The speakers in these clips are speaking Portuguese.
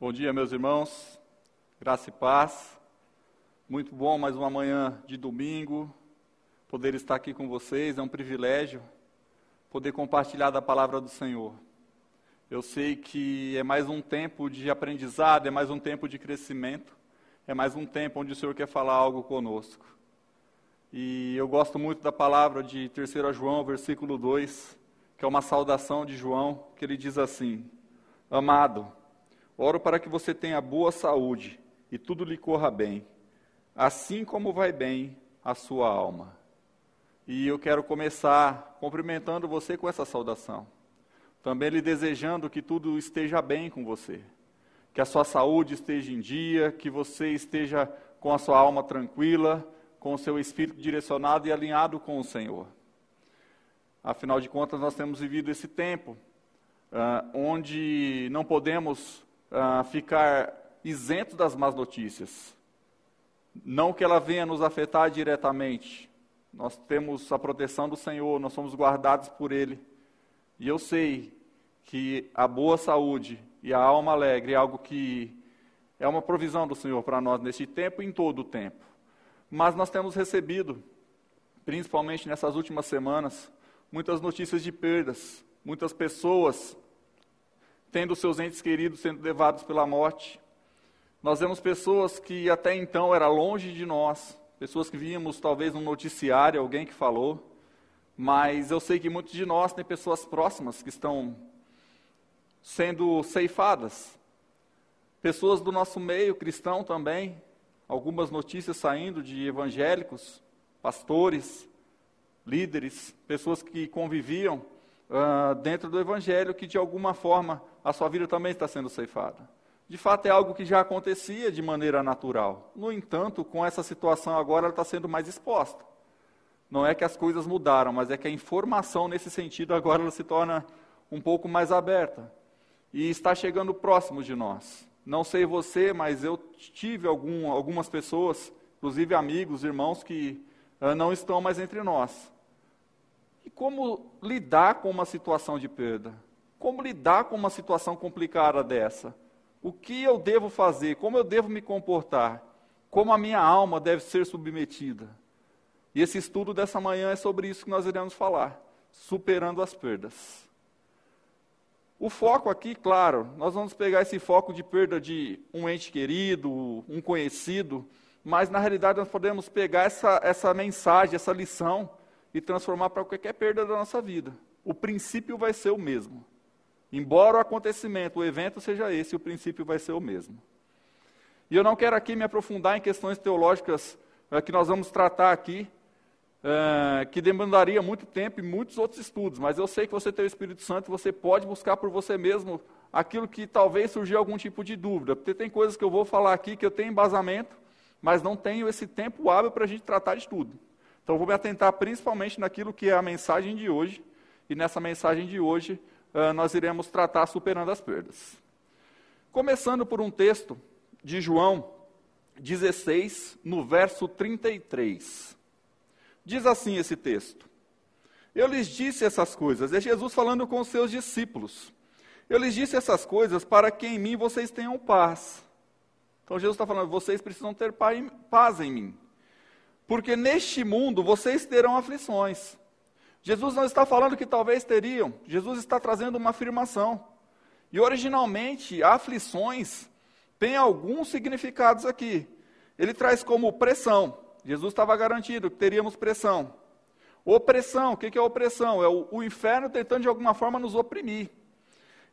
Bom dia, meus irmãos. Graça e paz. Muito bom mais uma manhã de domingo. Poder estar aqui com vocês é um privilégio poder compartilhar da palavra do Senhor. Eu sei que é mais um tempo de aprendizado, é mais um tempo de crescimento, é mais um tempo onde o Senhor quer falar algo conosco. E eu gosto muito da palavra de 3 João, versículo 2, que é uma saudação de João, que ele diz assim: Amado, Oro para que você tenha boa saúde e tudo lhe corra bem, assim como vai bem a sua alma. E eu quero começar cumprimentando você com essa saudação. Também lhe desejando que tudo esteja bem com você. Que a sua saúde esteja em dia, que você esteja com a sua alma tranquila, com o seu espírito direcionado e alinhado com o Senhor. Afinal de contas, nós temos vivido esse tempo uh, onde não podemos uh, ficar isento das más notícias. Não que ela venha nos afetar diretamente. Nós temos a proteção do Senhor, nós somos guardados por Ele. E eu sei que a boa saúde e a alma alegre é algo que é uma provisão do Senhor para nós neste tempo e em todo o tempo. Mas nós temos recebido, principalmente nessas últimas semanas, muitas notícias de perdas, muitas pessoas tendo seus entes queridos sendo levados pela morte. Nós vemos pessoas que até então era longe de nós, pessoas que víamos talvez no noticiário, alguém que falou, mas eu sei que muitos de nós têm pessoas próximas que estão sendo ceifadas. Pessoas do nosso meio cristão também, algumas notícias saindo de evangélicos, pastores, líderes, pessoas que conviviam uh, dentro do evangelho que de alguma forma a sua vida também está sendo ceifada. De fato, é algo que já acontecia de maneira natural. No entanto, com essa situação agora, ela está sendo mais exposta. Não é que as coisas mudaram, mas é que a informação nesse sentido agora ela se torna um pouco mais aberta. E está chegando próximo de nós. Não sei você, mas eu tive algum, algumas pessoas, inclusive amigos, irmãos, que uh, não estão mais entre nós. E como lidar com uma situação de perda? Como lidar com uma situação complicada dessa? O que eu devo fazer? Como eu devo me comportar? Como a minha alma deve ser submetida? E esse estudo dessa manhã é sobre isso que nós iremos falar, superando as perdas. O foco aqui, claro, nós vamos pegar esse foco de perda de um ente querido, um conhecido, mas na realidade nós podemos pegar essa, essa mensagem, essa lição e transformar para qualquer perda da nossa vida. O princípio vai ser o mesmo. Embora o acontecimento, o evento seja esse, o princípio vai ser o mesmo. E eu não quero aqui me aprofundar em questões teológicas é, que nós vamos tratar aqui, é, que demandaria muito tempo e muitos outros estudos, mas eu sei que você tem o Espírito Santo você pode buscar por você mesmo aquilo que talvez surgiu algum tipo de dúvida. Porque tem coisas que eu vou falar aqui que eu tenho embasamento, mas não tenho esse tempo hábil para a gente tratar de tudo. Então vou me atentar principalmente naquilo que é a mensagem de hoje, e nessa mensagem de hoje uh, nós iremos tratar superando as perdas. Começando por um texto de João 16, no verso 33. Diz assim esse texto: Eu lhes disse essas coisas, é Jesus falando com os seus discípulos. Eu lhes disse essas coisas para que em mim vocês tenham paz. Então Jesus está falando, vocês precisam ter paz em mim. Porque neste mundo vocês terão aflições. Jesus não está falando que talvez teriam, Jesus está trazendo uma afirmação. E originalmente, aflições tem alguns significados aqui. Ele traz como pressão. Jesus estava garantido que teríamos pressão. Opressão, o que é opressão? É o, o inferno tentando de alguma forma nos oprimir.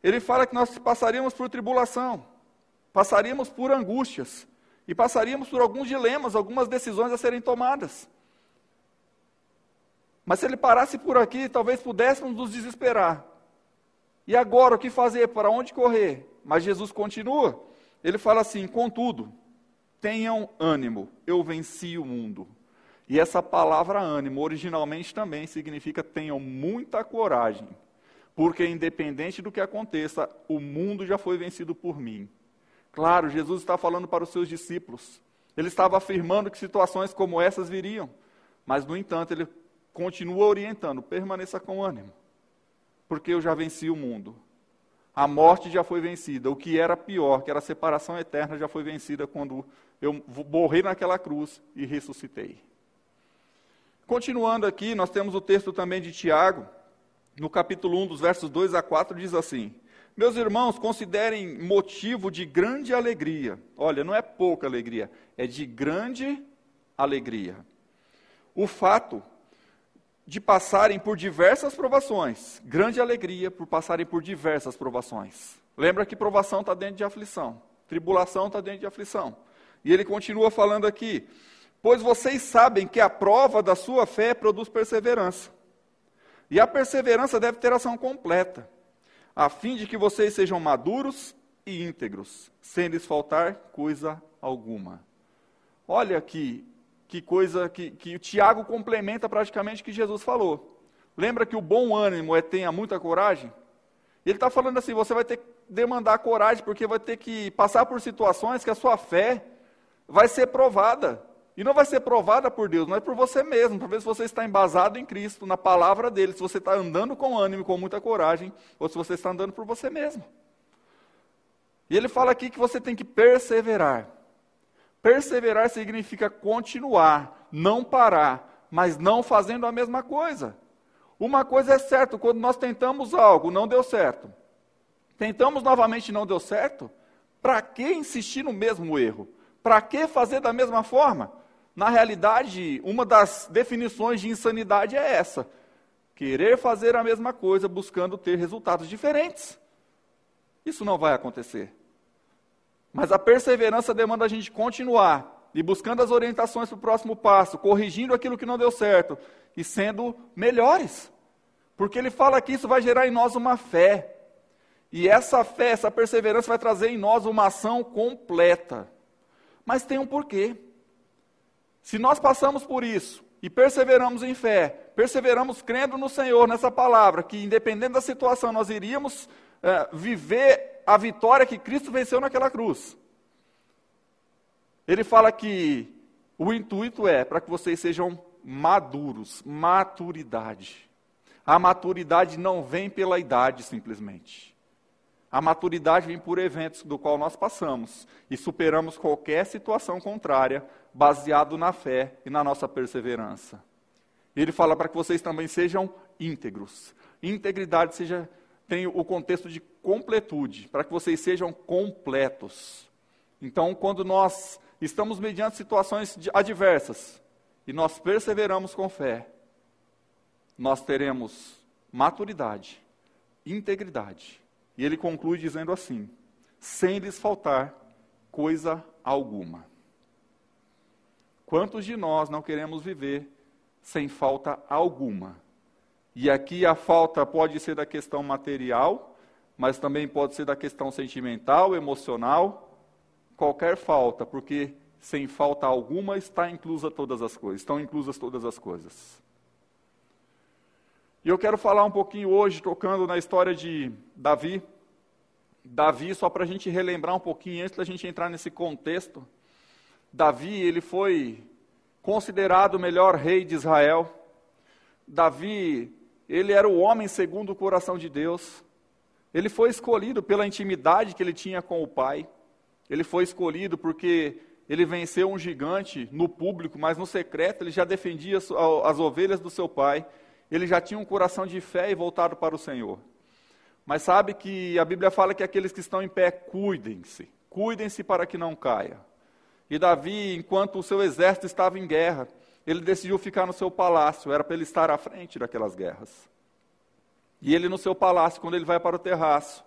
Ele fala que nós passaríamos por tribulação, passaríamos por angústias e passaríamos por alguns dilemas, algumas decisões a serem tomadas. Mas se ele parasse por aqui, talvez pudéssemos nos desesperar. E agora o que fazer? Para onde correr? Mas Jesus continua. Ele fala assim: contudo, tenham ânimo, eu venci o mundo. E essa palavra ânimo, originalmente também significa tenham muita coragem, porque independente do que aconteça, o mundo já foi vencido por mim. Claro, Jesus está falando para os seus discípulos. Ele estava afirmando que situações como essas viriam, mas no entanto, ele continua orientando, permaneça com ânimo, porque eu já venci o mundo. A morte já foi vencida. O que era pior, que era a separação eterna, já foi vencida quando eu morri naquela cruz e ressuscitei. Continuando aqui, nós temos o texto também de Tiago, no capítulo 1, dos versos 2 a 4, diz assim: Meus irmãos, considerem motivo de grande alegria. Olha, não é pouca alegria, é de grande alegria. O fato de passarem por diversas provações, grande alegria por passarem por diversas provações. Lembra que provação está dentro de aflição, tribulação está dentro de aflição. E ele continua falando aqui: Pois vocês sabem que a prova da sua fé produz perseverança. E a perseverança deve ter ação completa, a fim de que vocês sejam maduros e íntegros, sem lhes faltar coisa alguma. Olha aqui, que coisa que, que o Tiago complementa praticamente o que Jesus falou. Lembra que o bom ânimo é tenha muita coragem? Ele está falando assim: você vai ter que demandar coragem, porque vai ter que passar por situações que a sua fé vai ser provada. E não vai ser provada por Deus, não é por você mesmo, para ver se você está embasado em Cristo, na palavra dele, se você está andando com ânimo, com muita coragem, ou se você está andando por você mesmo. E ele fala aqui que você tem que perseverar. Perseverar significa continuar, não parar, mas não fazendo a mesma coisa. Uma coisa é certa, quando nós tentamos algo, não deu certo. Tentamos novamente não deu certo, para que insistir no mesmo erro? Para que fazer da mesma forma? Na realidade, uma das definições de insanidade é essa: querer fazer a mesma coisa buscando ter resultados diferentes. Isso não vai acontecer. Mas a perseverança demanda a gente continuar e buscando as orientações para o próximo passo, corrigindo aquilo que não deu certo e sendo melhores. Porque ele fala que isso vai gerar em nós uma fé. E essa fé, essa perseverança vai trazer em nós uma ação completa. Mas tem um porquê. Se nós passamos por isso e perseveramos em fé, perseveramos crendo no Senhor, nessa palavra, que independente da situação nós iríamos é, viver a vitória que Cristo venceu naquela cruz. Ele fala que o intuito é para que vocês sejam maduros, maturidade. A maturidade não vem pela idade simplesmente. A maturidade vem por eventos do qual nós passamos e superamos qualquer situação contrária, baseado na fé e na nossa perseverança. Ele fala para que vocês também sejam íntegros. Integridade seja, tem o contexto de completude, para que vocês sejam completos. Então, quando nós estamos mediante situações adversas e nós perseveramos com fé, nós teremos maturidade, integridade e ele conclui dizendo assim: sem lhes faltar coisa alguma. Quantos de nós não queremos viver sem falta alguma? E aqui a falta pode ser da questão material, mas também pode ser da questão sentimental, emocional, qualquer falta, porque sem falta alguma está inclusa todas as coisas, estão inclusas todas as coisas. E eu quero falar um pouquinho hoje, tocando na história de Davi. Davi, só para a gente relembrar um pouquinho, antes da gente entrar nesse contexto. Davi, ele foi considerado o melhor rei de Israel. Davi, ele era o homem segundo o coração de Deus. Ele foi escolhido pela intimidade que ele tinha com o pai. Ele foi escolhido porque ele venceu um gigante no público, mas no secreto ele já defendia as ovelhas do seu pai ele já tinha um coração de fé e voltado para o Senhor. Mas sabe que a Bíblia fala que aqueles que estão em pé, cuidem-se, cuidem-se para que não caia. E Davi, enquanto o seu exército estava em guerra, ele decidiu ficar no seu palácio, era para ele estar à frente daquelas guerras. E ele no seu palácio, quando ele vai para o terraço,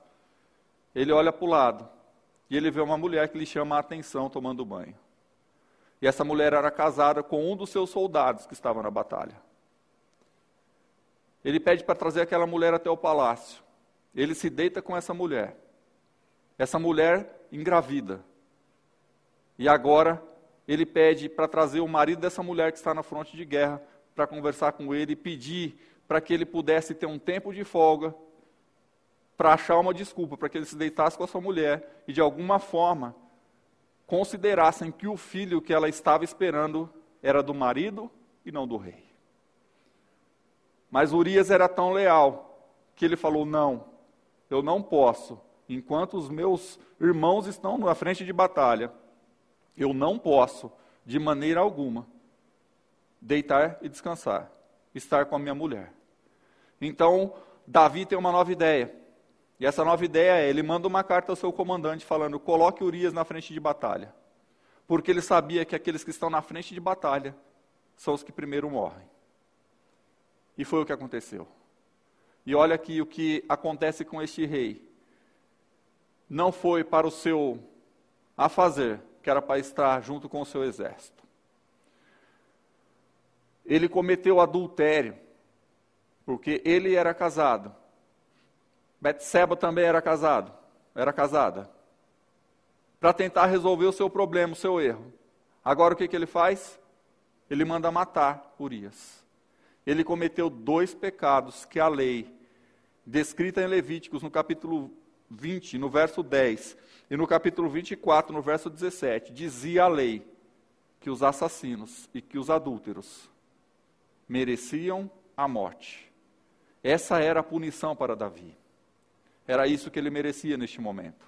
ele olha para o lado e ele vê uma mulher que lhe chama a atenção tomando banho. E essa mulher era casada com um dos seus soldados que estava na batalha. Ele pede para trazer aquela mulher até o palácio. Ele se deita com essa mulher. Essa mulher engravida. E agora ele pede para trazer o marido dessa mulher que está na fronte de guerra para conversar com ele e pedir para que ele pudesse ter um tempo de folga para achar uma desculpa, para que ele se deitasse com a sua mulher e de alguma forma considerassem que o filho que ela estava esperando era do marido e não do rei. Mas Urias era tão leal que ele falou: Não, eu não posso, enquanto os meus irmãos estão na frente de batalha, eu não posso, de maneira alguma, deitar e descansar, estar com a minha mulher. Então, Davi tem uma nova ideia. E essa nova ideia é: ele manda uma carta ao seu comandante falando, coloque Urias na frente de batalha. Porque ele sabia que aqueles que estão na frente de batalha são os que primeiro morrem. E foi o que aconteceu. E olha aqui o que acontece com este rei. Não foi para o seu a fazer, que era para estar junto com o seu exército. Ele cometeu adultério, porque ele era casado. Betseba também era casado, era casada. Para tentar resolver o seu problema, o seu erro. Agora o que, que ele faz? Ele manda matar Urias. Ele cometeu dois pecados que a lei, descrita em Levíticos, no capítulo 20, no verso 10, e no capítulo 24, no verso 17, dizia a lei que os assassinos e que os adúlteros mereciam a morte. Essa era a punição para Davi. Era isso que ele merecia neste momento.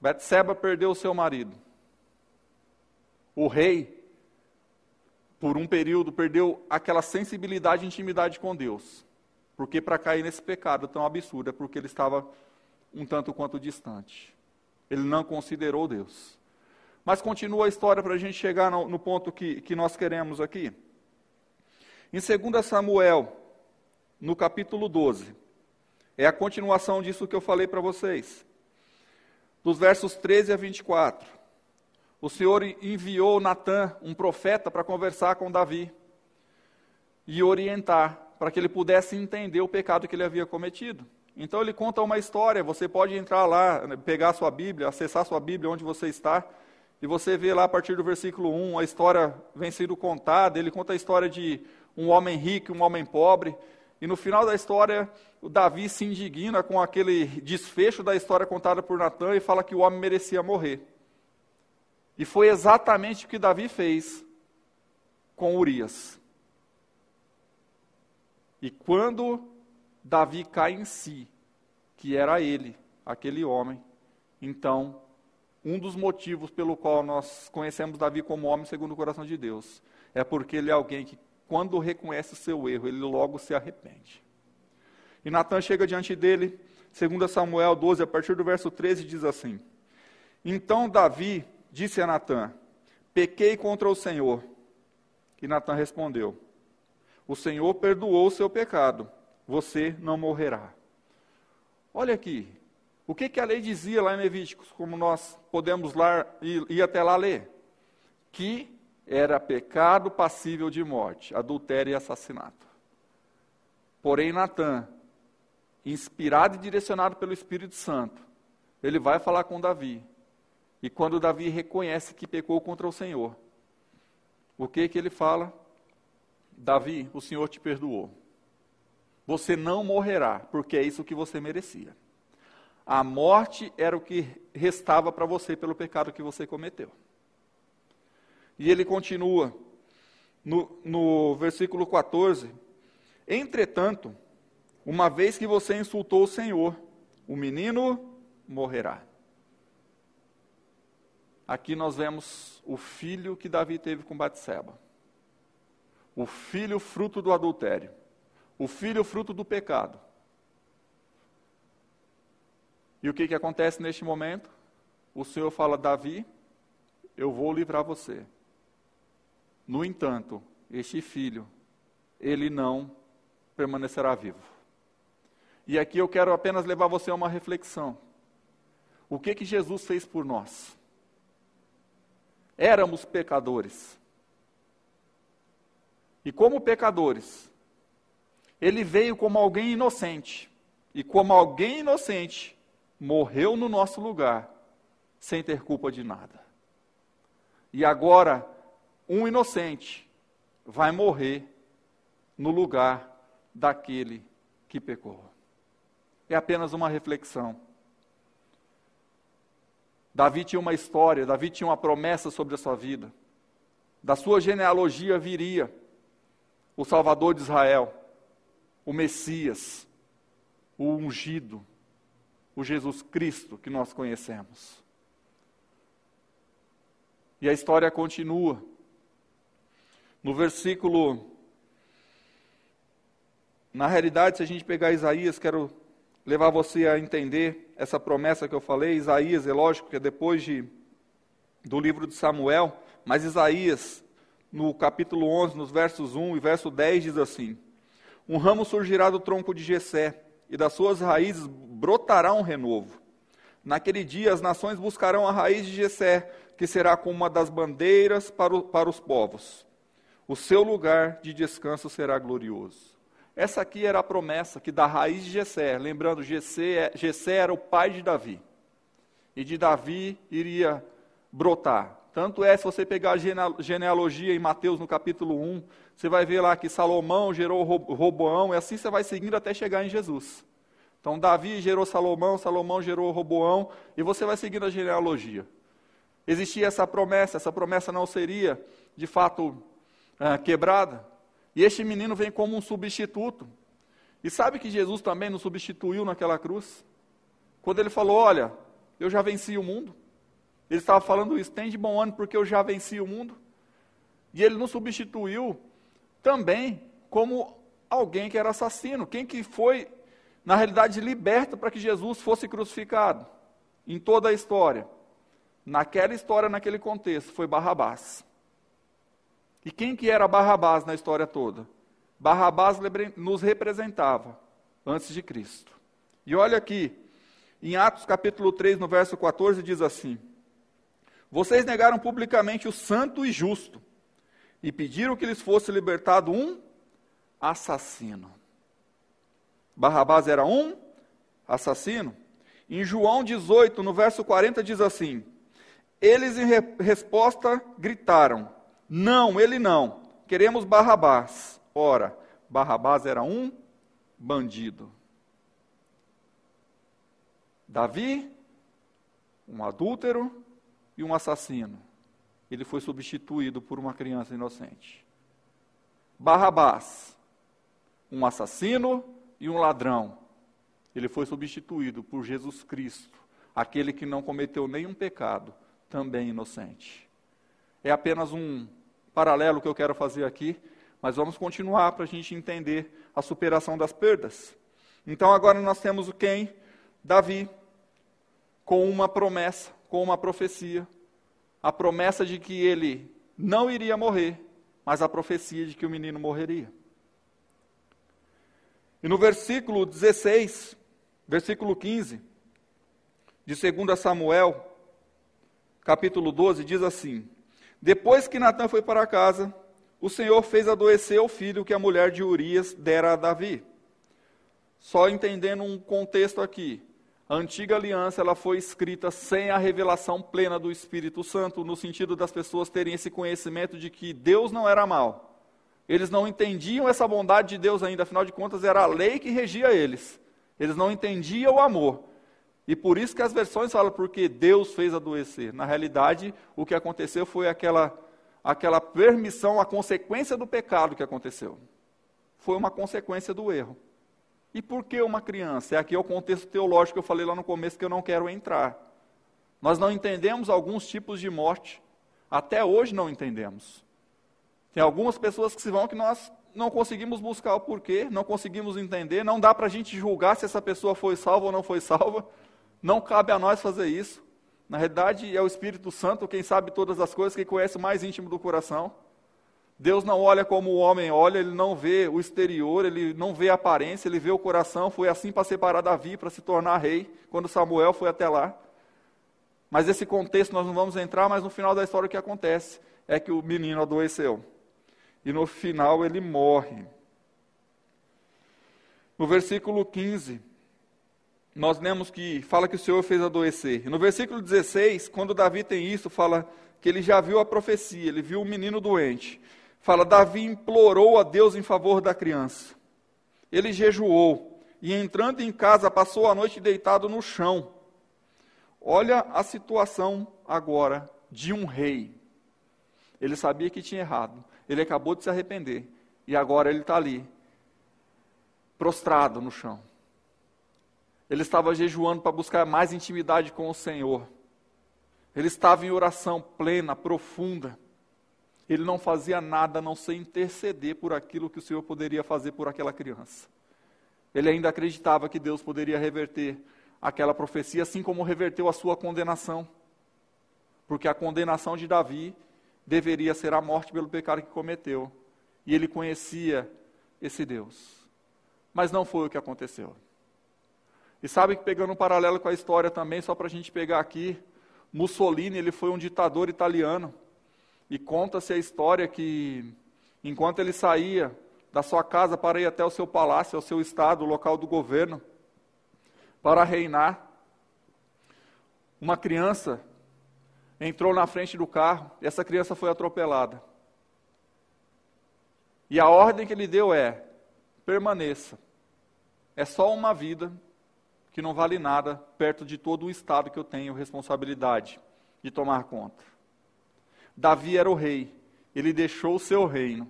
Betseba perdeu seu marido. O rei, por um período, perdeu aquela sensibilidade e intimidade com Deus. Porque para cair nesse pecado tão absurdo é porque ele estava um tanto quanto distante. Ele não considerou Deus. Mas continua a história para a gente chegar no, no ponto que, que nós queremos aqui. Em 2 Samuel, no capítulo 12, é a continuação disso que eu falei para vocês. Dos versos 13 a 24. O Senhor enviou Natã, um profeta, para conversar com Davi e orientar, para que ele pudesse entender o pecado que ele havia cometido. Então ele conta uma história, você pode entrar lá, né, pegar sua Bíblia, acessar sua Bíblia onde você está, e você vê lá a partir do versículo 1, a história vem sendo contada, ele conta a história de um homem rico e um homem pobre, e no final da história, o Davi se indigna com aquele desfecho da história contada por Natan e fala que o homem merecia morrer. E foi exatamente o que Davi fez com Urias. E quando Davi cai em si, que era ele, aquele homem. Então, um dos motivos pelo qual nós conhecemos Davi como homem segundo o coração de Deus é porque ele é alguém que, quando reconhece o seu erro, ele logo se arrepende. E Natan chega diante dele, segundo Samuel 12, a partir do verso 13, diz assim: Então Davi disse a Natan: Pequei contra o Senhor. E Natan respondeu: O Senhor perdoou o seu pecado você não morrerá. Olha aqui, o que, que a lei dizia lá em Levíticos, como nós podemos lá, ir, ir até lá ler? Que era pecado passível de morte, adultério e assassinato. Porém, Natan, inspirado e direcionado pelo Espírito Santo, ele vai falar com Davi. E quando Davi reconhece que pecou contra o Senhor, o que que ele fala? Davi, o Senhor te perdoou. Você não morrerá, porque é isso que você merecia. A morte era o que restava para você pelo pecado que você cometeu. E ele continua no, no versículo 14: Entretanto, uma vez que você insultou o Senhor, o menino morrerá. Aqui nós vemos o filho que Davi teve com Batseba. O filho fruto do adultério o filho fruto do pecado. E o que, que acontece neste momento? O Senhor fala, Davi, eu vou livrar você. No entanto, este filho, ele não permanecerá vivo. E aqui eu quero apenas levar você a uma reflexão. O que que Jesus fez por nós? Éramos pecadores. E como pecadores, ele veio como alguém inocente. E como alguém inocente, morreu no nosso lugar, sem ter culpa de nada. E agora, um inocente vai morrer no lugar daquele que pecou. É apenas uma reflexão. Davi tinha uma história, Davi tinha uma promessa sobre a sua vida. Da sua genealogia viria o Salvador de Israel o Messias, o ungido, o Jesus Cristo que nós conhecemos. E a história continua. No versículo. Na realidade, se a gente pegar Isaías, quero levar você a entender essa promessa que eu falei. Isaías, é lógico que é depois de, do livro de Samuel, mas Isaías, no capítulo 11, nos versos 1 e verso 10, diz assim: Um ramo surgirá do tronco de Jessé, e das suas raízes brotará um renovo. Naquele dia as nações buscarão a raiz de Jessé, que será como uma das bandeiras para, o, para os povos. O seu lugar de descanso será glorioso. Essa aqui era a promessa que da raiz de Jessé, lembrando, Jessé, Jessé era o pai de Davi. E de Davi iria brotar. Tanto é, se você pegar a genealogia em Mateus no capítulo 1, você vai ver lá que Salomão gerou Roboão, e assim você vai seguindo até chegar em Jesus. Então, Davi gerou Salomão, Salomão gerou Roboão, e você vai seguindo a genealogia. Existia essa promessa, essa promessa não seria, de fato, é, quebrada. E este menino vem como um substituto. E sabe que Jesus também nos substituiu naquela cruz? Quando ele falou: Olha, eu já venci o mundo. Ele estava falando isso, tem de bom ânimo porque eu já venci o mundo. E ele nos substituiu também como alguém que era assassino, quem que foi, na realidade, liberto para que Jesus fosse crucificado. Em toda a história. Naquela história, naquele contexto, foi Barrabás. E quem que era Barrabás na história toda? Barrabás nos representava antes de Cristo. E olha aqui, em Atos capítulo 3, no verso 14, diz assim: Vocês negaram publicamente o santo e justo e pediram que lhes fosse libertado um assassino. Barrabás era um assassino. Em João 18, no verso 40, diz assim: Eles em re resposta gritaram: não, ele não. Queremos Barrabás. Ora, Barrabás era um bandido. Davi, um adúltero e um assassino. Ele foi substituído por uma criança inocente. Barrabás, um assassino e um ladrão. Ele foi substituído por Jesus Cristo, aquele que não cometeu nenhum pecado, também inocente. É apenas um paralelo que eu quero fazer aqui, mas vamos continuar para a gente entender a superação das perdas. Então agora nós temos o quem? Davi, com uma promessa, com uma profecia. A promessa de que ele não iria morrer, mas a profecia de que o menino morreria. E no versículo 16, versículo 15, de 2 Samuel, capítulo 12, diz assim: depois que Natan foi para casa, o Senhor fez adoecer o filho que a mulher de Urias dera a Davi. Só entendendo um contexto aqui. A antiga aliança ela foi escrita sem a revelação plena do Espírito Santo, no sentido das pessoas terem esse conhecimento de que Deus não era mal. Eles não entendiam essa bondade de Deus ainda, afinal de contas era a lei que regia eles. Eles não entendiam o amor. E por isso que as versões falam porque Deus fez adoecer. Na realidade, o que aconteceu foi aquela, aquela permissão, a consequência do pecado que aconteceu. Foi uma consequência do erro. E por que uma criança? É aqui o contexto teológico que eu falei lá no começo que eu não quero entrar. Nós não entendemos alguns tipos de morte. Até hoje não entendemos. Tem algumas pessoas que se vão que nós não conseguimos buscar o porquê, não conseguimos entender, não dá para a gente julgar se essa pessoa foi salva ou não foi salva. Não cabe a nós fazer isso. Na realidade, é o Espírito Santo quem sabe todas as coisas, quem conhece o mais íntimo do coração. Deus não olha como o homem olha, ele não vê o exterior, ele não vê a aparência, ele vê o coração. Foi assim para separar Davi, para se tornar rei, quando Samuel foi até lá. Mas esse contexto nós não vamos entrar, mas no final da história o que acontece é que o menino adoeceu. E no final ele morre. No versículo 15, nós lemos que fala que o Senhor fez adoecer. E no versículo 16, quando Davi tem isso, fala que ele já viu a profecia, ele viu o menino doente. Fala, Davi implorou a Deus em favor da criança. Ele jejuou e entrando em casa passou a noite deitado no chão. Olha a situação agora de um rei. Ele sabia que tinha errado. Ele acabou de se arrepender. E agora ele está ali, prostrado no chão Ele estava jejuando para buscar mais intimidade com o Senhor. Ele estava em oração plena, profunda. Ele não fazia nada a não ser interceder por aquilo que o Senhor poderia fazer por aquela criança. Ele ainda acreditava que Deus poderia reverter aquela profecia, assim como reverteu a sua condenação. Porque a condenação de Davi deveria ser a morte pelo pecado que cometeu. E ele conhecia esse Deus. Mas não foi o que aconteceu. E sabe que pegando um paralelo com a história também, só para a gente pegar aqui, Mussolini, ele foi um ditador italiano. E conta-se a história que, enquanto ele saía da sua casa para ir até o seu palácio, ao seu estado, o local do governo, para reinar, uma criança entrou na frente do carro e essa criança foi atropelada. E a ordem que ele deu é: permaneça. É só uma vida que não vale nada perto de todo o Estado que eu tenho responsabilidade de tomar conta. Davi era o rei, ele deixou o seu reino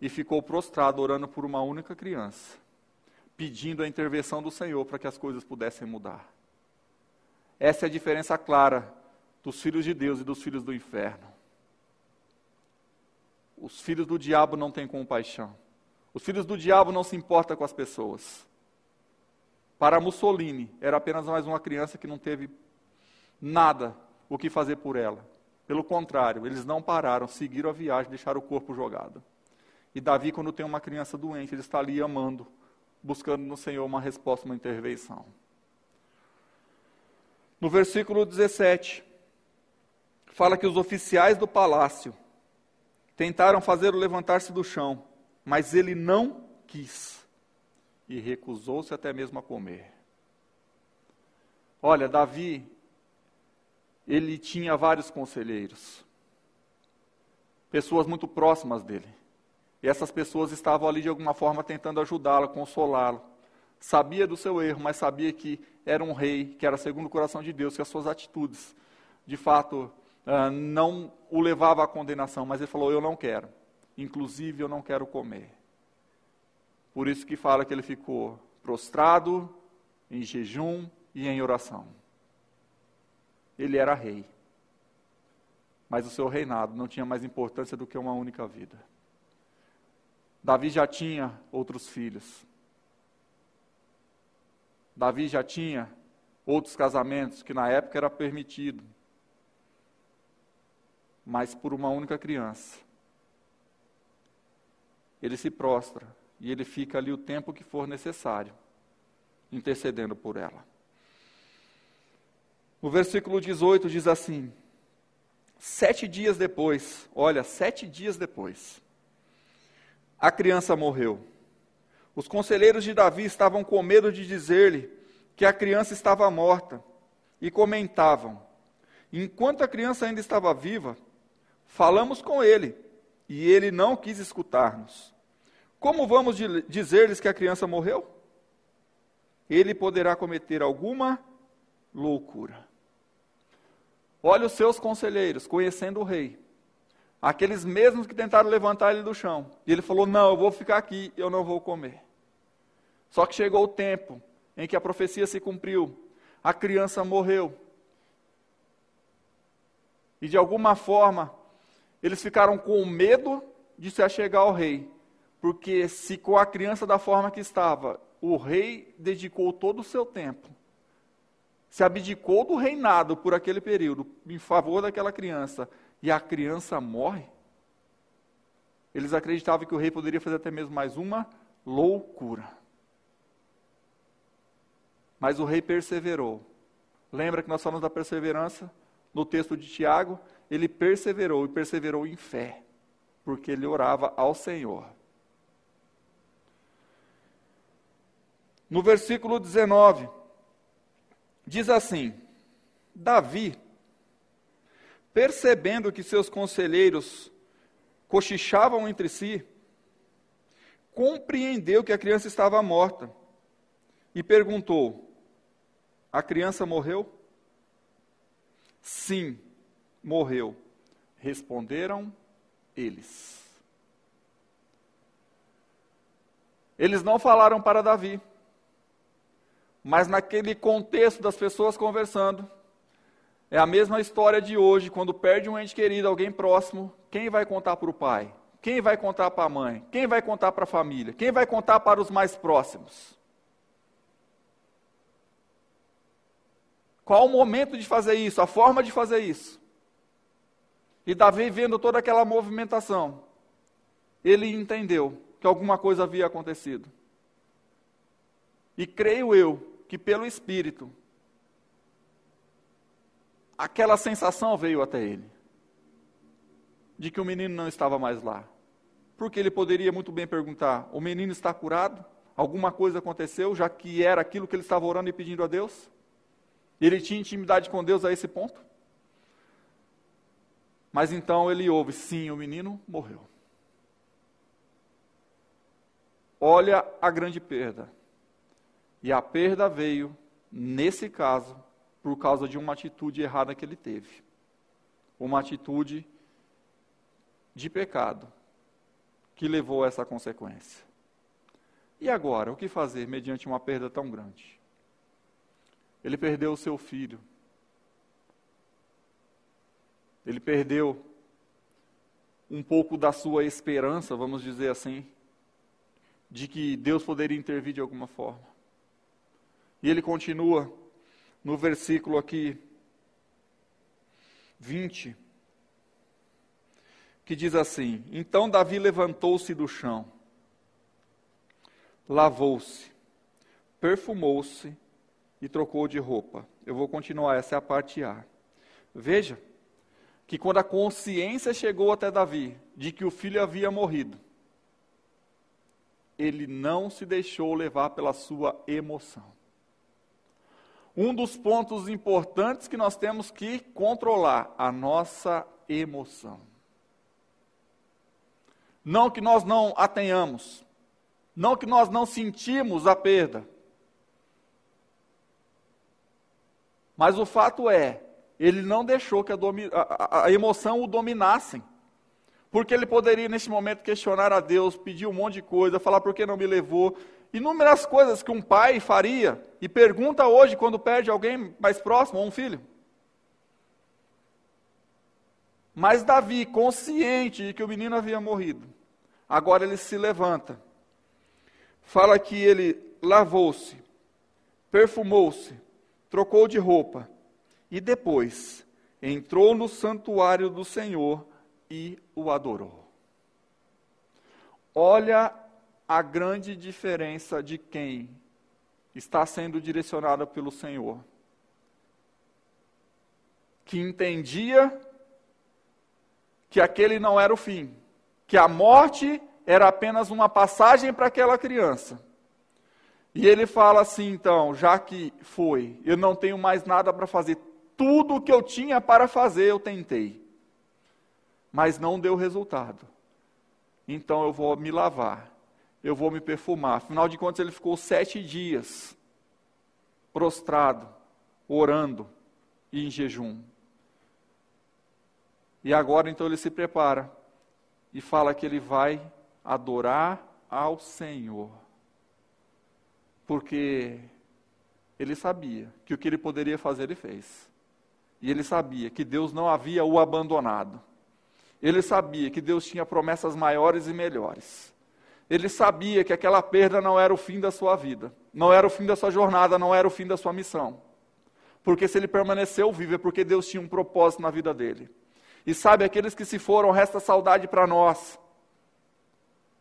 e ficou prostrado orando por uma única criança, pedindo a intervenção do Senhor para que as coisas pudessem mudar. Essa é a diferença clara dos filhos de Deus e dos filhos do inferno. Os filhos do diabo não têm compaixão. Os filhos do diabo não se importam com as pessoas. Para Mussolini, era apenas mais uma criança que não teve nada o que fazer por ela. Pelo contrário, eles não pararam, seguiram a viagem, deixaram o corpo jogado. E Davi, quando tem uma criança doente, ele está ali amando, buscando no Senhor uma resposta, uma intervenção. No versículo 17, fala que os oficiais do palácio tentaram fazê-lo levantar-se do chão, mas ele não quis e recusou-se até mesmo a comer. Olha, Davi, ele tinha vários conselheiros, pessoas muito próximas dele. E essas pessoas estavam ali de alguma forma tentando ajudá-lo, consolá-lo. Sabia do seu erro, mas sabia que era um rei, que era segundo o coração de Deus, que as suas atitudes, de fato, ah, não o levava à condenação. Mas ele falou: Eu não quero. Inclusive, eu não quero comer. Por isso que fala que ele ficou prostrado, em jejum e em oração. Ele era rei. Mas o seu reinado não tinha mais importância do que uma única vida. Davi já tinha outros filhos. Davi já tinha outros casamentos que na época era permitido. Mas por uma única criança. Ele se prostra e ele fica ali o tempo que for necessário, intercedendo por ela. O versículo 18 diz assim: Sete dias depois, olha, sete dias depois, a criança morreu. Os conselheiros de Davi estavam com medo de dizer-lhe que a criança estava morta e comentavam: Enquanto a criança ainda estava viva, falamos com ele e ele não quis escutar-nos. Como vamos dizer-lhes que a criança morreu? Ele poderá cometer alguma loucura. Olha os seus conselheiros, conhecendo o rei. Aqueles mesmos que tentaram levantar ele do chão. E ele falou: Não, eu vou ficar aqui, eu não vou comer. Só que chegou o tempo em que a profecia se cumpriu. A criança morreu. E de alguma forma, eles ficaram com medo de se achegar ao rei porque se com a criança da forma que estava, o rei dedicou todo o seu tempo, se abdicou do reinado por aquele período, em favor daquela criança, e a criança morre, eles acreditavam que o rei poderia fazer até mesmo mais uma loucura. Mas o rei perseverou. Lembra que nós falamos da perseverança no texto de Tiago? Ele perseverou e perseverou em fé, porque ele orava ao Senhor. No versículo 19, diz assim: Davi, percebendo que seus conselheiros cochichavam entre si, compreendeu que a criança estava morta e perguntou: A criança morreu? Sim, morreu. Responderam eles. Eles não falaram para Davi. Mas naquele contexto das pessoas conversando, é a mesma história de hoje, quando perde um ente querido, alguém próximo, quem vai contar para o pai? Quem vai contar para a mãe? Quem vai contar para a família? Quem vai contar para os mais próximos? Qual o momento de fazer isso? A forma de fazer isso? E Davi, vendo toda aquela movimentação, ele entendeu que alguma coisa havia acontecido. E creio eu que pelo Espírito, aquela sensação veio até ele, de que o menino não estava mais lá. Porque ele poderia muito bem perguntar: o menino está curado? Alguma coisa aconteceu, já que era aquilo que ele estava orando e pedindo a Deus? Ele tinha intimidade com Deus a esse ponto? Mas então ele ouve: sim, o menino morreu. Olha a grande perda. E a perda veio, nesse caso, por causa de uma atitude errada que ele teve. Uma atitude de pecado que levou a essa consequência. E agora, o que fazer mediante uma perda tão grande? Ele perdeu o seu filho. Ele perdeu um pouco da sua esperança, vamos dizer assim, de que Deus poderia intervir de alguma forma. E ele continua no versículo aqui 20, que diz assim: Então Davi levantou-se do chão, lavou-se, perfumou-se e trocou de roupa. Eu vou continuar, essa é a parte A. Veja que quando a consciência chegou até Davi de que o filho havia morrido, ele não se deixou levar pela sua emoção um dos pontos importantes que nós temos que controlar a nossa emoção. Não que nós não a tenhamos, não que nós não sentimos a perda. Mas o fato é, ele não deixou que a, a, a emoção o dominassem. Porque ele poderia, nesse momento, questionar a Deus, pedir um monte de coisa, falar por que não me levou, inúmeras coisas que um pai faria e pergunta hoje quando perde alguém mais próximo, ou um filho. Mas Davi, consciente de que o menino havia morrido, agora ele se levanta, fala que ele lavou-se, perfumou-se, trocou de roupa e depois entrou no santuário do Senhor e o adorou. Olha a grande diferença de quem está sendo direcionado pelo Senhor. Que entendia que aquele não era o fim, que a morte era apenas uma passagem para aquela criança. E ele fala assim, então, já que foi, eu não tenho mais nada para fazer, tudo o que eu tinha para fazer eu tentei, mas não deu resultado. Então eu vou me lavar eu vou me perfumar. Afinal de contas, ele ficou sete dias prostrado, orando e em jejum. E agora então ele se prepara e fala que ele vai adorar ao Senhor. Porque ele sabia que o que ele poderia fazer, ele fez. E ele sabia que Deus não havia o abandonado. Ele sabia que Deus tinha promessas maiores e melhores. Ele sabia que aquela perda não era o fim da sua vida, não era o fim da sua jornada, não era o fim da sua missão. Porque se ele permaneceu vivo é porque Deus tinha um propósito na vida dele. E sabe, aqueles que se foram, resta saudade para nós.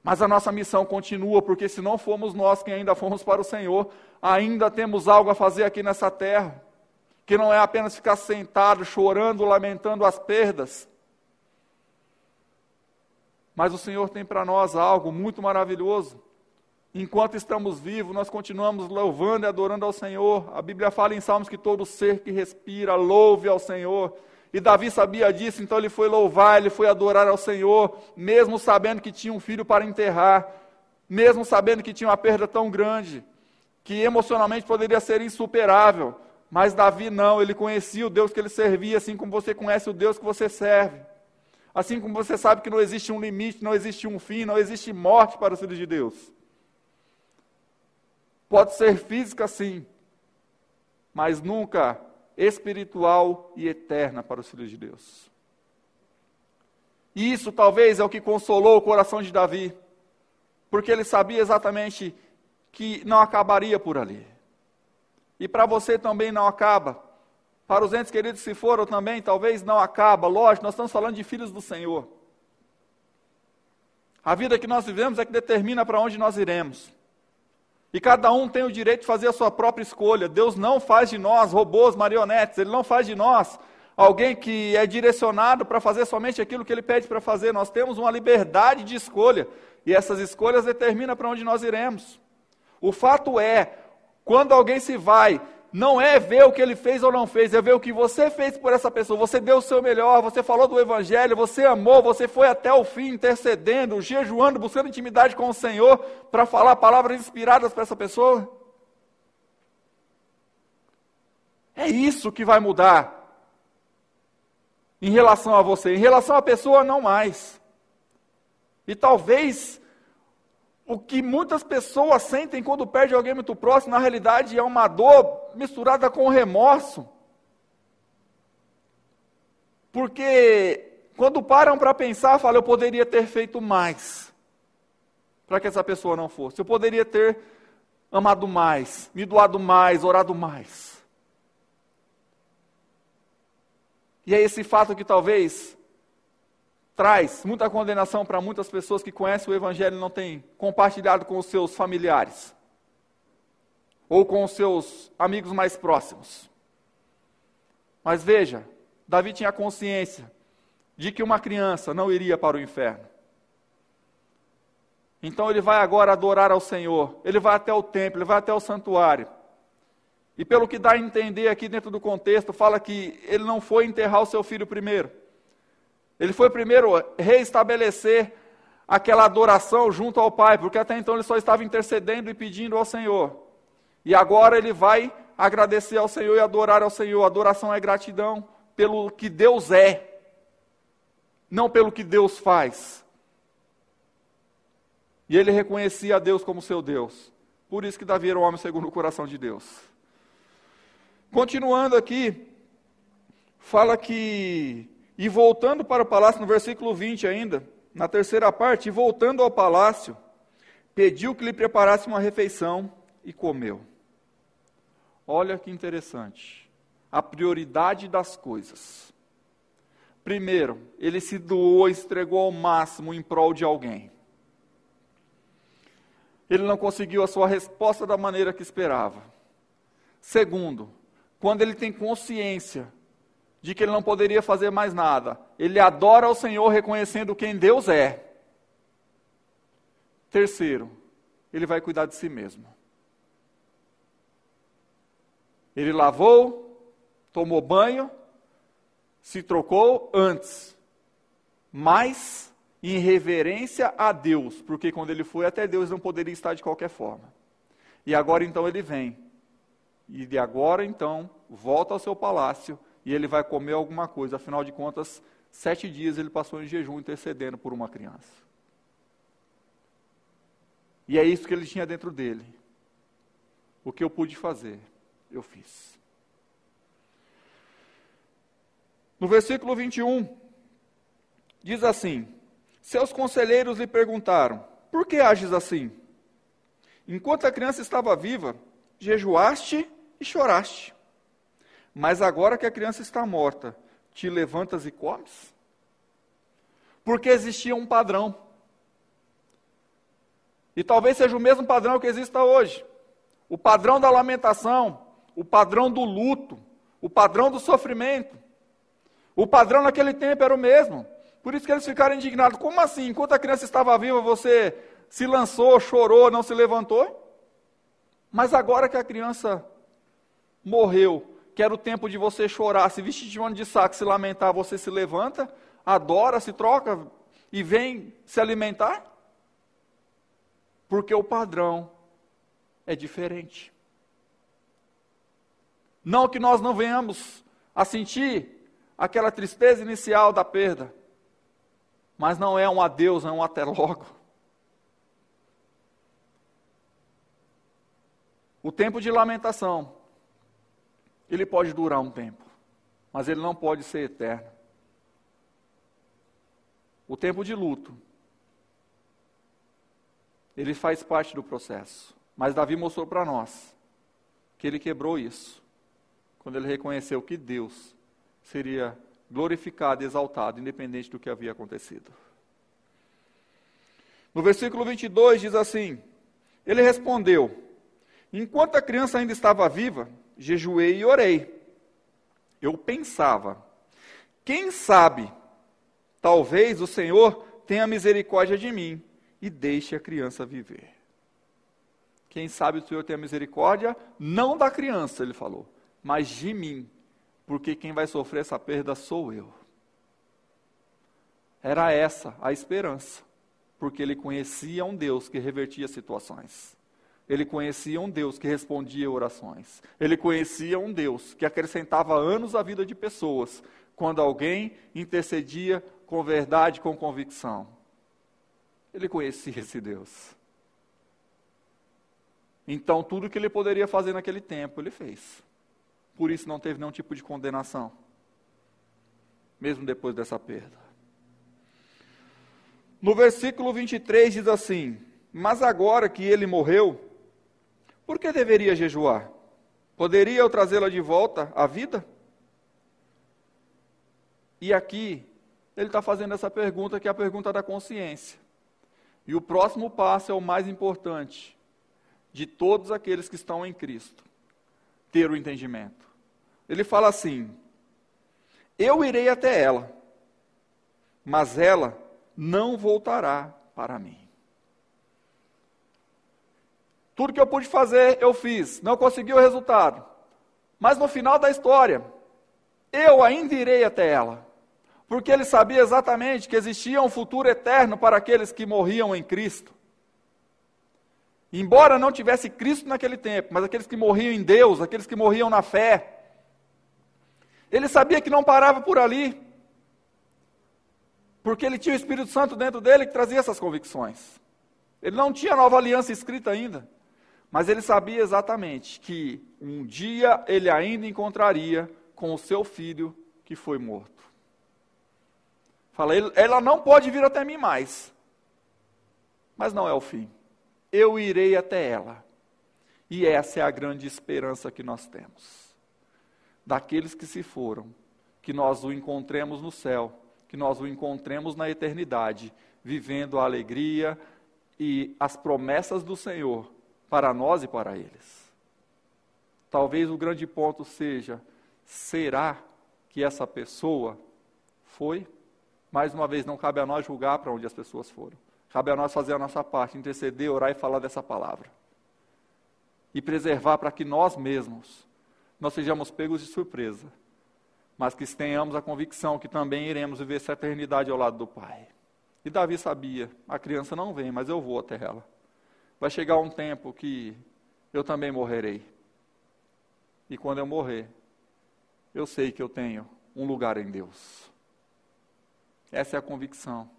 Mas a nossa missão continua, porque se não fomos nós quem ainda fomos para o Senhor, ainda temos algo a fazer aqui nessa terra, que não é apenas ficar sentado, chorando, lamentando as perdas, mas o Senhor tem para nós algo muito maravilhoso. Enquanto estamos vivos, nós continuamos louvando e adorando ao Senhor. A Bíblia fala em Salmos que todo ser que respira louve ao Senhor. E Davi sabia disso, então ele foi louvar, ele foi adorar ao Senhor, mesmo sabendo que tinha um filho para enterrar, mesmo sabendo que tinha uma perda tão grande, que emocionalmente poderia ser insuperável. Mas Davi não, ele conhecia o Deus que ele servia, assim como você conhece o Deus que você serve. Assim como você sabe que não existe um limite, não existe um fim, não existe morte para os filhos de Deus. Pode ser física, sim, mas nunca espiritual e eterna para os filhos de Deus. E isso talvez é o que consolou o coração de Davi, porque ele sabia exatamente que não acabaria por ali. E para você também não acaba. Para os entes queridos se foram também, talvez não acaba. Lógico, nós estamos falando de filhos do Senhor. A vida que nós vivemos é que determina para onde nós iremos. E cada um tem o direito de fazer a sua própria escolha. Deus não faz de nós robôs, marionetes. Ele não faz de nós alguém que é direcionado para fazer somente aquilo que ele pede para fazer. Nós temos uma liberdade de escolha. E essas escolhas determinam para onde nós iremos. O fato é, quando alguém se vai, não é ver o que ele fez ou não fez, é ver o que você fez por essa pessoa. Você deu o seu melhor, você falou do Evangelho, você amou, você foi até o fim intercedendo, jejuando, buscando intimidade com o Senhor para falar palavras inspiradas para essa pessoa. É isso que vai mudar em relação a você. Em relação à pessoa, não mais. E talvez o que muitas pessoas sentem quando perde alguém muito próximo, na realidade é uma dor misturada com remorso. Porque quando param para pensar, falam, eu poderia ter feito mais para que essa pessoa não fosse. Eu poderia ter amado mais, me doado mais, orado mais. E é esse fato que talvez traz muita condenação para muitas pessoas que conhecem o Evangelho e não têm compartilhado com os seus familiares ou com os seus amigos mais próximos. Mas veja, Davi tinha consciência de que uma criança não iria para o inferno. Então ele vai agora adorar ao Senhor, ele vai até o templo, ele vai até o santuário. E pelo que dá a entender aqui dentro do contexto, fala que ele não foi enterrar o seu filho primeiro. Ele foi primeiro reestabelecer aquela adoração junto ao Pai, porque até então ele só estava intercedendo e pedindo ao Senhor. E agora ele vai agradecer ao Senhor e adorar ao Senhor. Adoração é gratidão pelo que Deus é, não pelo que Deus faz. E ele reconhecia a Deus como seu Deus. Por isso que Davi era um homem segundo o coração de Deus. Continuando aqui, fala que e voltando para o palácio, no versículo 20 ainda, na terceira parte, e voltando ao palácio, pediu que lhe preparasse uma refeição e comeu. Olha que interessante. A prioridade das coisas. Primeiro, ele se doou, entregou ao máximo em prol de alguém. Ele não conseguiu a sua resposta da maneira que esperava. Segundo, quando ele tem consciência de que ele não poderia fazer mais nada. Ele adora ao Senhor reconhecendo quem Deus é. Terceiro, ele vai cuidar de si mesmo. Ele lavou, tomou banho, se trocou antes, mas em reverência a Deus, porque quando ele foi até Deus não poderia estar de qualquer forma. E agora então ele vem. E de agora então volta ao seu palácio e ele vai comer alguma coisa. Afinal de contas, sete dias ele passou em jejum intercedendo por uma criança. E é isso que ele tinha dentro dele. O que eu pude fazer, eu fiz. No versículo 21, diz assim: Seus conselheiros lhe perguntaram: Por que ages assim? Enquanto a criança estava viva, jejuaste e choraste. Mas agora que a criança está morta, te levantas e comes? Porque existia um padrão. E talvez seja o mesmo padrão que exista hoje. O padrão da lamentação, o padrão do luto, o padrão do sofrimento. O padrão naquele tempo era o mesmo. Por isso que eles ficaram indignados. Como assim? Enquanto a criança estava viva, você se lançou, chorou, não se levantou? Mas agora que a criança morreu, que era o tempo de você chorar, se vestir de mano de saco, se lamentar, você se levanta, adora, se troca e vem se alimentar? Porque o padrão é diferente. Não que nós não venhamos a sentir aquela tristeza inicial da perda, mas não é um adeus, é um até logo. O tempo de lamentação ele pode durar um tempo, mas ele não pode ser eterno. O tempo de luto, ele faz parte do processo. Mas Davi mostrou para nós que ele quebrou isso quando ele reconheceu que Deus seria glorificado e exaltado, independente do que havia acontecido. No versículo 22 diz assim: Ele respondeu: Enquanto a criança ainda estava viva, jejuei e orei. Eu pensava: Quem sabe, talvez o Senhor tenha misericórdia de mim e deixe a criança viver. Quem sabe o Senhor tenha misericórdia, não da criança, ele falou, mas de mim, porque quem vai sofrer essa perda sou eu. Era essa a esperança, porque ele conhecia um Deus que revertia situações. Ele conhecia um Deus que respondia orações. Ele conhecia um Deus que acrescentava anos à vida de pessoas quando alguém intercedia com verdade, com convicção. Ele conhecia esse Deus. Então, tudo que ele poderia fazer naquele tempo, ele fez. Por isso, não teve nenhum tipo de condenação, mesmo depois dessa perda. No versículo 23 diz assim: Mas agora que ele morreu, por que deveria jejuar? Poderia eu trazê-la de volta à vida? E aqui, ele está fazendo essa pergunta, que é a pergunta da consciência. E o próximo passo é o mais importante de todos aqueles que estão em Cristo ter o entendimento. Ele fala assim: Eu irei até ela, mas ela não voltará para mim. Tudo que eu pude fazer, eu fiz. Não consegui o resultado. Mas no final da história, eu ainda irei até ela. Porque ele sabia exatamente que existia um futuro eterno para aqueles que morriam em Cristo. Embora não tivesse Cristo naquele tempo, mas aqueles que morriam em Deus, aqueles que morriam na fé, ele sabia que não parava por ali, porque ele tinha o Espírito Santo dentro dele que trazia essas convicções. Ele não tinha nova aliança escrita ainda, mas ele sabia exatamente que um dia ele ainda encontraria com o seu filho que foi morto. Fala, ela não pode vir até mim mais, mas não é o fim eu irei até ela. E essa é a grande esperança que nós temos. Daqueles que se foram, que nós o encontremos no céu, que nós o encontremos na eternidade, vivendo a alegria e as promessas do Senhor para nós e para eles. Talvez o grande ponto seja: será que essa pessoa foi? Mais uma vez, não cabe a nós julgar para onde as pessoas foram. Cabe a nós fazer a nossa parte, interceder, orar e falar dessa palavra. E preservar para que nós mesmos não sejamos pegos de surpresa, mas que tenhamos a convicção que também iremos viver essa eternidade ao lado do Pai. E Davi sabia: a criança não vem, mas eu vou até ela. Vai chegar um tempo que eu também morrerei. E quando eu morrer, eu sei que eu tenho um lugar em Deus. Essa é a convicção.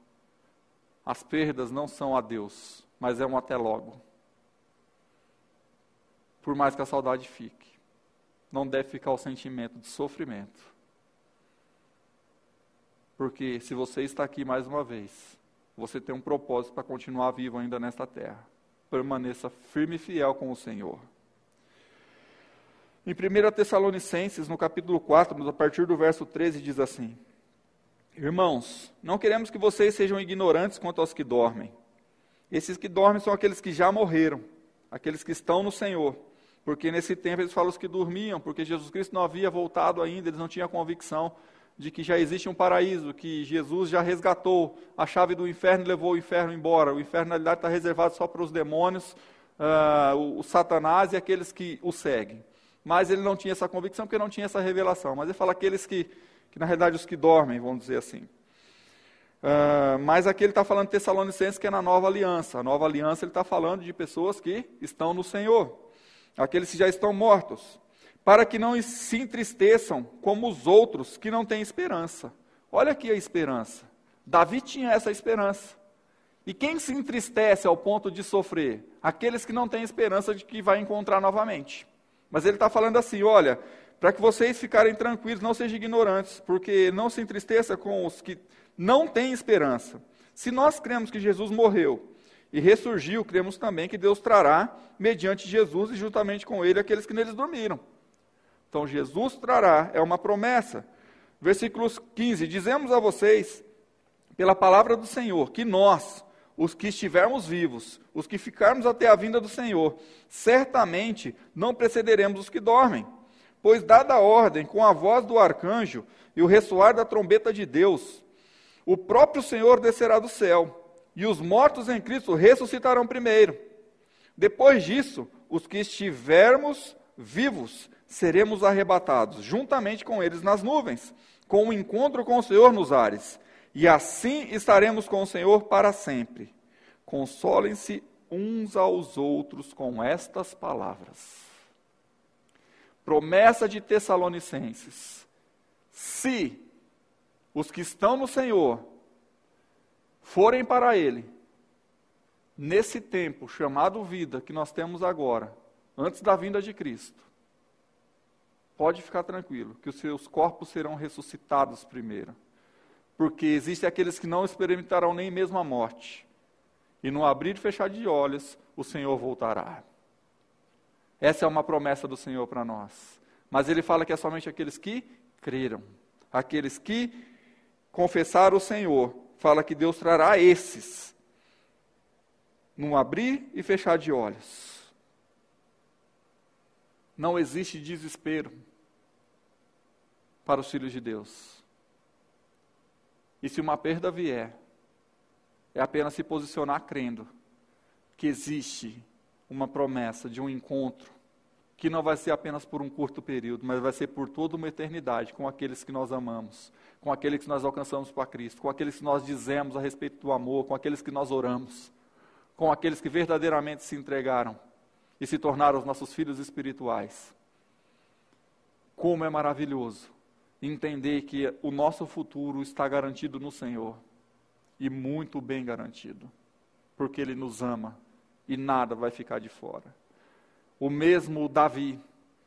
As perdas não são a Deus, mas é um até logo. Por mais que a saudade fique, não deve ficar o sentimento de sofrimento. Porque se você está aqui mais uma vez, você tem um propósito para continuar vivo ainda nesta terra. Permaneça firme e fiel com o Senhor. Em 1 Tessalonicenses, no capítulo 4, a partir do verso 13, diz assim: Irmãos, não queremos que vocês sejam ignorantes quanto aos que dormem. Esses que dormem são aqueles que já morreram, aqueles que estão no Senhor. Porque nesse tempo eles falam os que dormiam, porque Jesus Cristo não havia voltado ainda, eles não tinham convicção de que já existe um paraíso, que Jesus já resgatou a chave do inferno e levou o inferno embora. O inferno, na realidade, está reservado só para os demônios, uh, o, o Satanás e aqueles que o seguem. Mas ele não tinha essa convicção porque não tinha essa revelação. Mas ele fala aqueles que que na realidade os que dormem, vamos dizer assim. Uh, mas aqui ele está falando de Tessalonicenses, que é na nova aliança. A nova aliança ele está falando de pessoas que estão no Senhor, aqueles que já estão mortos, para que não se entristeçam como os outros que não têm esperança. Olha aqui a esperança. Davi tinha essa esperança. E quem se entristece ao ponto de sofrer? Aqueles que não têm esperança de que vai encontrar novamente. Mas ele está falando assim: olha, para que vocês ficarem tranquilos, não sejam ignorantes, porque não se entristeça com os que não têm esperança. Se nós cremos que Jesus morreu e ressurgiu, cremos também que Deus trará, mediante Jesus e juntamente com ele, aqueles que neles dormiram. Então, Jesus trará, é uma promessa. Versículos 15: Dizemos a vocês, pela palavra do Senhor, que nós, os que estivermos vivos, os que ficarmos até a vinda do Senhor, certamente não precederemos os que dormem. Pois, dada a ordem, com a voz do arcanjo e o ressoar da trombeta de Deus, o próprio Senhor descerá do céu, e os mortos em Cristo ressuscitarão primeiro. Depois disso, os que estivermos vivos seremos arrebatados, juntamente com eles nas nuvens, com o um encontro com o Senhor nos ares. E assim estaremos com o Senhor para sempre. Consolem-se uns aos outros com estas palavras. Promessa de Tessalonicenses: se os que estão no Senhor forem para Ele, nesse tempo chamado vida que nós temos agora, antes da vinda de Cristo, pode ficar tranquilo, que os seus corpos serão ressuscitados primeiro. Porque existem aqueles que não experimentarão nem mesmo a morte. E no abrir e fechar de olhos, o Senhor voltará. Essa é uma promessa do Senhor para nós. Mas ele fala que é somente aqueles que creram, aqueles que confessaram o Senhor. Fala que Deus trará esses num abrir e fechar de olhos. Não existe desespero para os filhos de Deus. E se uma perda vier, é apenas se posicionar crendo que existe uma promessa de um encontro que não vai ser apenas por um curto período, mas vai ser por toda uma eternidade com aqueles que nós amamos, com aqueles que nós alcançamos para Cristo, com aqueles que nós dizemos a respeito do amor, com aqueles que nós oramos, com aqueles que verdadeiramente se entregaram e se tornaram os nossos filhos espirituais. Como é maravilhoso entender que o nosso futuro está garantido no Senhor e muito bem garantido, porque Ele nos ama e nada vai ficar de fora. O mesmo Davi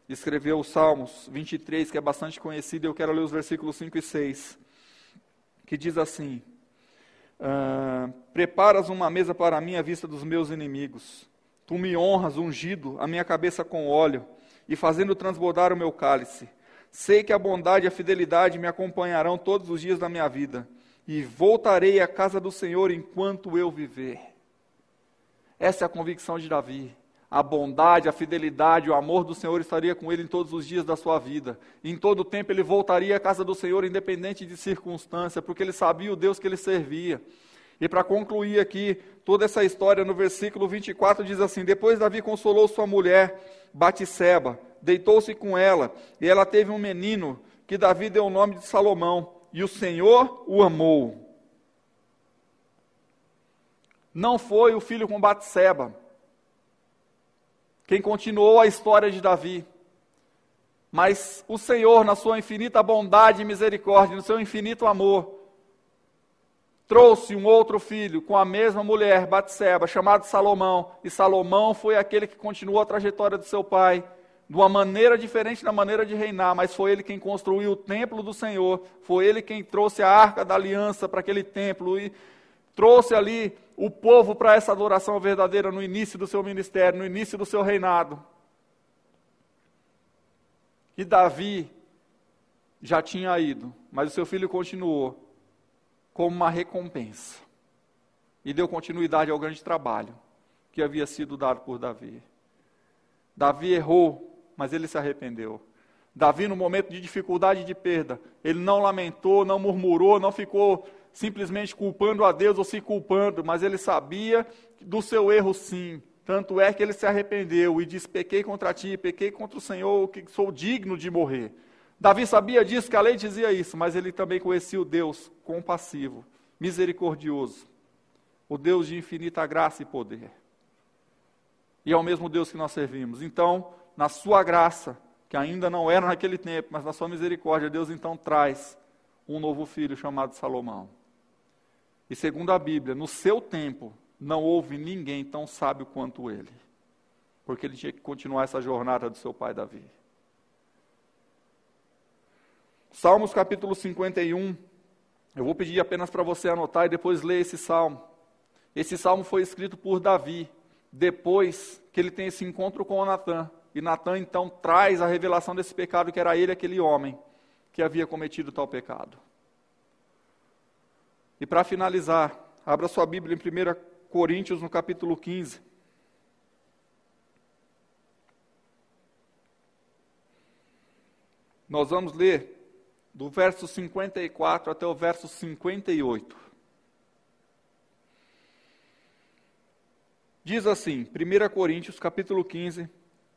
escreveu o Salmos 23, que é bastante conhecido, e eu quero ler os versículos 5 e 6, que diz assim: ah, Preparas uma mesa para mim à vista dos meus inimigos, tu me honras ungido a minha cabeça com óleo, e fazendo transbordar o meu cálice. Sei que a bondade e a fidelidade me acompanharão todos os dias da minha vida, e voltarei à casa do Senhor enquanto eu viver. Essa é a convicção de Davi a bondade, a fidelidade, o amor do Senhor estaria com ele em todos os dias da sua vida. em todo o tempo ele voltaria à casa do Senhor, independente de circunstância, porque ele sabia o Deus que ele servia. E para concluir aqui toda essa história, no versículo 24 diz assim: Depois Davi consolou sua mulher, Batisseba, deitou-se com ela, e ela teve um menino, que Davi deu o nome de Salomão, e o Senhor o amou. Não foi o filho com Batseba, quem continuou a história de Davi. Mas o Senhor, na sua infinita bondade e misericórdia, no seu infinito amor, trouxe um outro filho com a mesma mulher, Batseba, chamado Salomão, e Salomão foi aquele que continuou a trajetória do seu pai, de uma maneira diferente da maneira de reinar, mas foi ele quem construiu o templo do Senhor, foi ele quem trouxe a arca da aliança para aquele templo e trouxe ali o povo para essa adoração verdadeira no início do seu ministério, no início do seu reinado. E Davi já tinha ido, mas o seu filho continuou como uma recompensa. E deu continuidade ao grande trabalho que havia sido dado por Davi. Davi errou, mas ele se arrependeu. Davi, no momento de dificuldade e de perda, ele não lamentou, não murmurou, não ficou simplesmente culpando a Deus ou se culpando, mas ele sabia do seu erro sim. Tanto é que ele se arrependeu e disse: Pequei contra ti, pequei contra o Senhor, que sou digno de morrer. Davi sabia disso, que a lei dizia isso, mas ele também conhecia o Deus compassivo, misericordioso, o Deus de infinita graça e poder. E é o mesmo Deus que nós servimos. Então, na sua graça, que ainda não era naquele tempo, mas na sua misericórdia, Deus então traz um novo filho chamado Salomão. E segundo a Bíblia, no seu tempo, não houve ninguém tão sábio quanto ele. Porque ele tinha que continuar essa jornada do seu pai Davi. Salmos capítulo 51. Eu vou pedir apenas para você anotar e depois ler esse salmo. Esse salmo foi escrito por Davi, depois que ele tem esse encontro com Natan. E Natan então traz a revelação desse pecado que era ele, aquele homem, que havia cometido tal pecado. E para finalizar, abra sua Bíblia em 1 Coríntios, no capítulo 15. Nós vamos ler do verso 54 até o verso 58. Diz assim, 1 Coríntios, capítulo 15,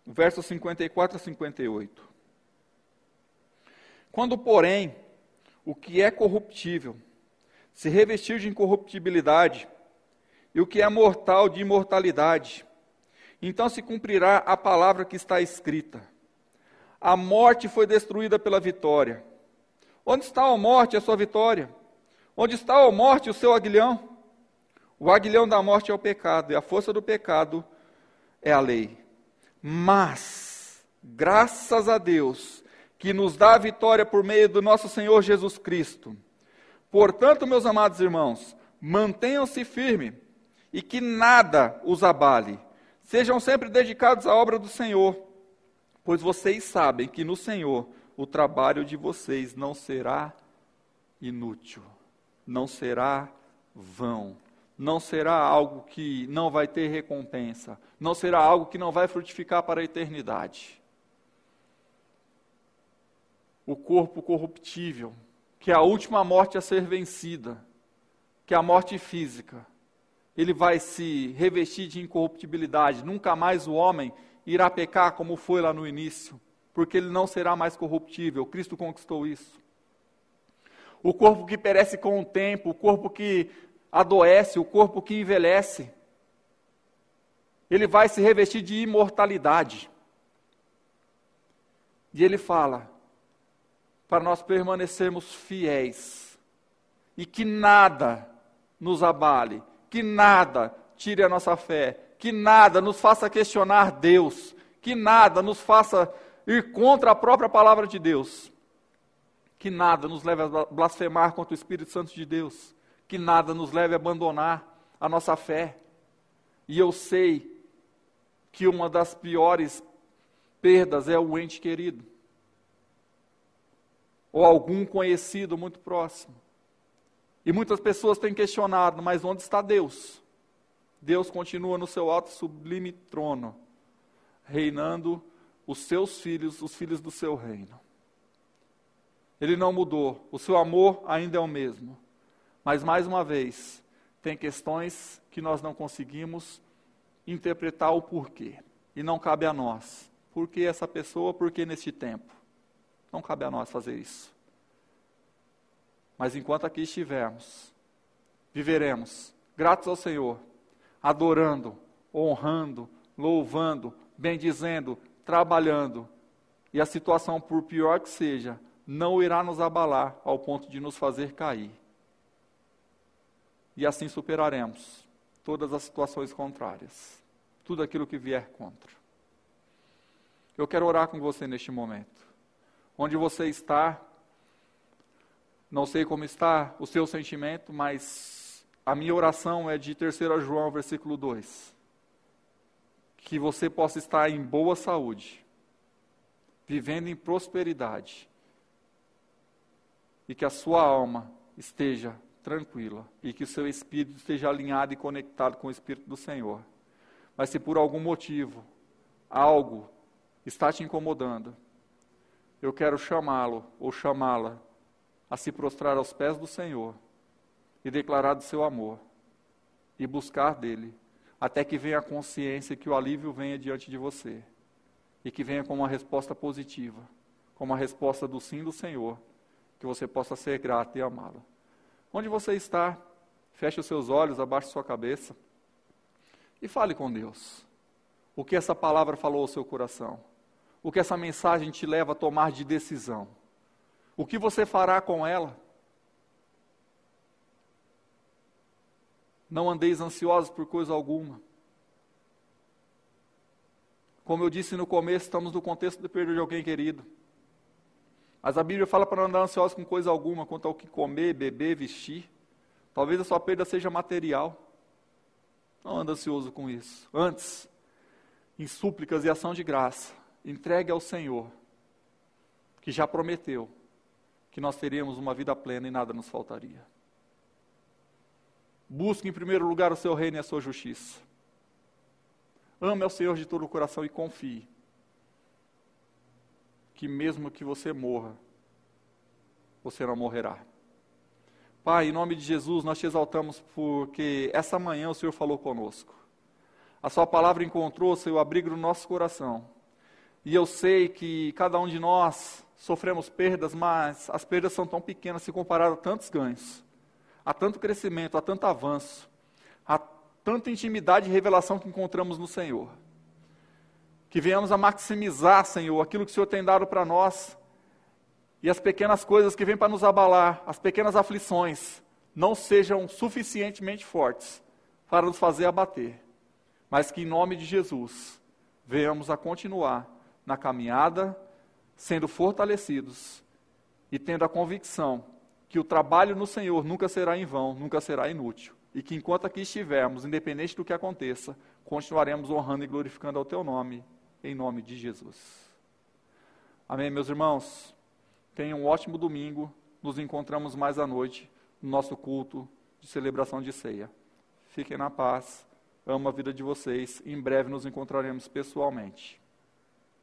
versos 54 a 58. Quando, porém, o que é corruptível se revestir de incorruptibilidade, e o que é mortal de imortalidade, então se cumprirá a palavra que está escrita: A morte foi destruída pela vitória. Onde está a morte, a sua vitória? Onde está a morte, o seu aguilhão? O aguilhão da morte é o pecado, e a força do pecado é a lei. Mas, graças a Deus, que nos dá a vitória por meio do nosso Senhor Jesus Cristo. Portanto, meus amados irmãos, mantenham-se firmes e que nada os abale. Sejam sempre dedicados à obra do Senhor, pois vocês sabem que no Senhor o trabalho de vocês não será inútil, não será vão não será algo que não vai ter recompensa, não será algo que não vai frutificar para a eternidade. O corpo corruptível, que é a última morte a ser vencida, que é a morte física, ele vai se revestir de incorruptibilidade. Nunca mais o homem irá pecar como foi lá no início, porque ele não será mais corruptível. Cristo conquistou isso. O corpo que perece com o tempo, o corpo que adoece, o corpo que envelhece, ele vai se revestir de imortalidade. E ele fala para nós permanecermos fiéis e que nada nos abale, que nada tire a nossa fé, que nada nos faça questionar Deus, que nada nos faça ir contra a própria palavra de Deus, que nada nos leve a blasfemar contra o Espírito Santo de Deus, que nada nos leve a abandonar a nossa fé. E eu sei que uma das piores perdas é o ente querido, ou algum conhecido muito próximo. E muitas pessoas têm questionado, mas onde está Deus? Deus continua no seu alto e sublime trono, reinando os seus filhos, os filhos do seu reino. Ele não mudou, o seu amor ainda é o mesmo. Mas, mais uma vez, tem questões que nós não conseguimos interpretar o porquê. E não cabe a nós. Por que essa pessoa, por que neste tempo? Não cabe a nós fazer isso. Mas enquanto aqui estivermos, viveremos gratos ao Senhor, adorando, honrando, louvando, bendizendo, trabalhando. E a situação, por pior que seja, não irá nos abalar ao ponto de nos fazer cair e assim superaremos todas as situações contrárias, tudo aquilo que vier contra. Eu quero orar com você neste momento. Onde você está, não sei como está o seu sentimento, mas a minha oração é de 3 João, versículo 2. Que você possa estar em boa saúde, vivendo em prosperidade, e que a sua alma esteja tranquila e que o seu espírito esteja alinhado e conectado com o espírito do Senhor. Mas se por algum motivo algo está te incomodando, eu quero chamá-lo ou chamá-la a se prostrar aos pés do Senhor e declarar do seu amor e buscar dele, até que venha a consciência que o alívio venha diante de você e que venha com uma resposta positiva, com uma resposta do sim do Senhor, que você possa ser grato e amá-lo. Onde você está, feche os seus olhos, abaixe sua cabeça e fale com Deus. O que essa palavra falou ao seu coração? O que essa mensagem te leva a tomar de decisão? O que você fará com ela? Não andeis ansiosos por coisa alguma. Como eu disse no começo, estamos no contexto de perda de alguém querido. Mas a Bíblia fala para não andar ansioso com coisa alguma, quanto ao que comer, beber, vestir. Talvez a sua perda seja material. Não anda ansioso com isso. Antes, em súplicas e ação de graça, entregue ao Senhor, que já prometeu que nós teríamos uma vida plena e nada nos faltaria. Busque em primeiro lugar o seu reino e a sua justiça. Ame ao Senhor de todo o coração e confie que mesmo que você morra, você não morrerá. Pai, em nome de Jesus, nós te exaltamos porque essa manhã o Senhor falou conosco. A Sua palavra encontrou seu abrigo no nosso coração. E eu sei que cada um de nós sofremos perdas, mas as perdas são tão pequenas se comparado a tantos ganhos, a tanto crescimento, a tanto avanço, a tanta intimidade e revelação que encontramos no Senhor. Que venhamos a maximizar, Senhor, aquilo que o Senhor tem dado para nós. E as pequenas coisas que vêm para nos abalar, as pequenas aflições, não sejam suficientemente fortes para nos fazer abater. Mas que em nome de Jesus, venhamos a continuar na caminhada, sendo fortalecidos e tendo a convicção que o trabalho no Senhor nunca será em vão, nunca será inútil. E que enquanto aqui estivermos, independente do que aconteça, continuaremos honrando e glorificando ao Teu nome em nome de Jesus. Amém, meus irmãos? Tenham um ótimo domingo. Nos encontramos mais à noite no nosso culto de celebração de ceia. Fiquem na paz. Amo a vida de vocês. Em breve nos encontraremos pessoalmente.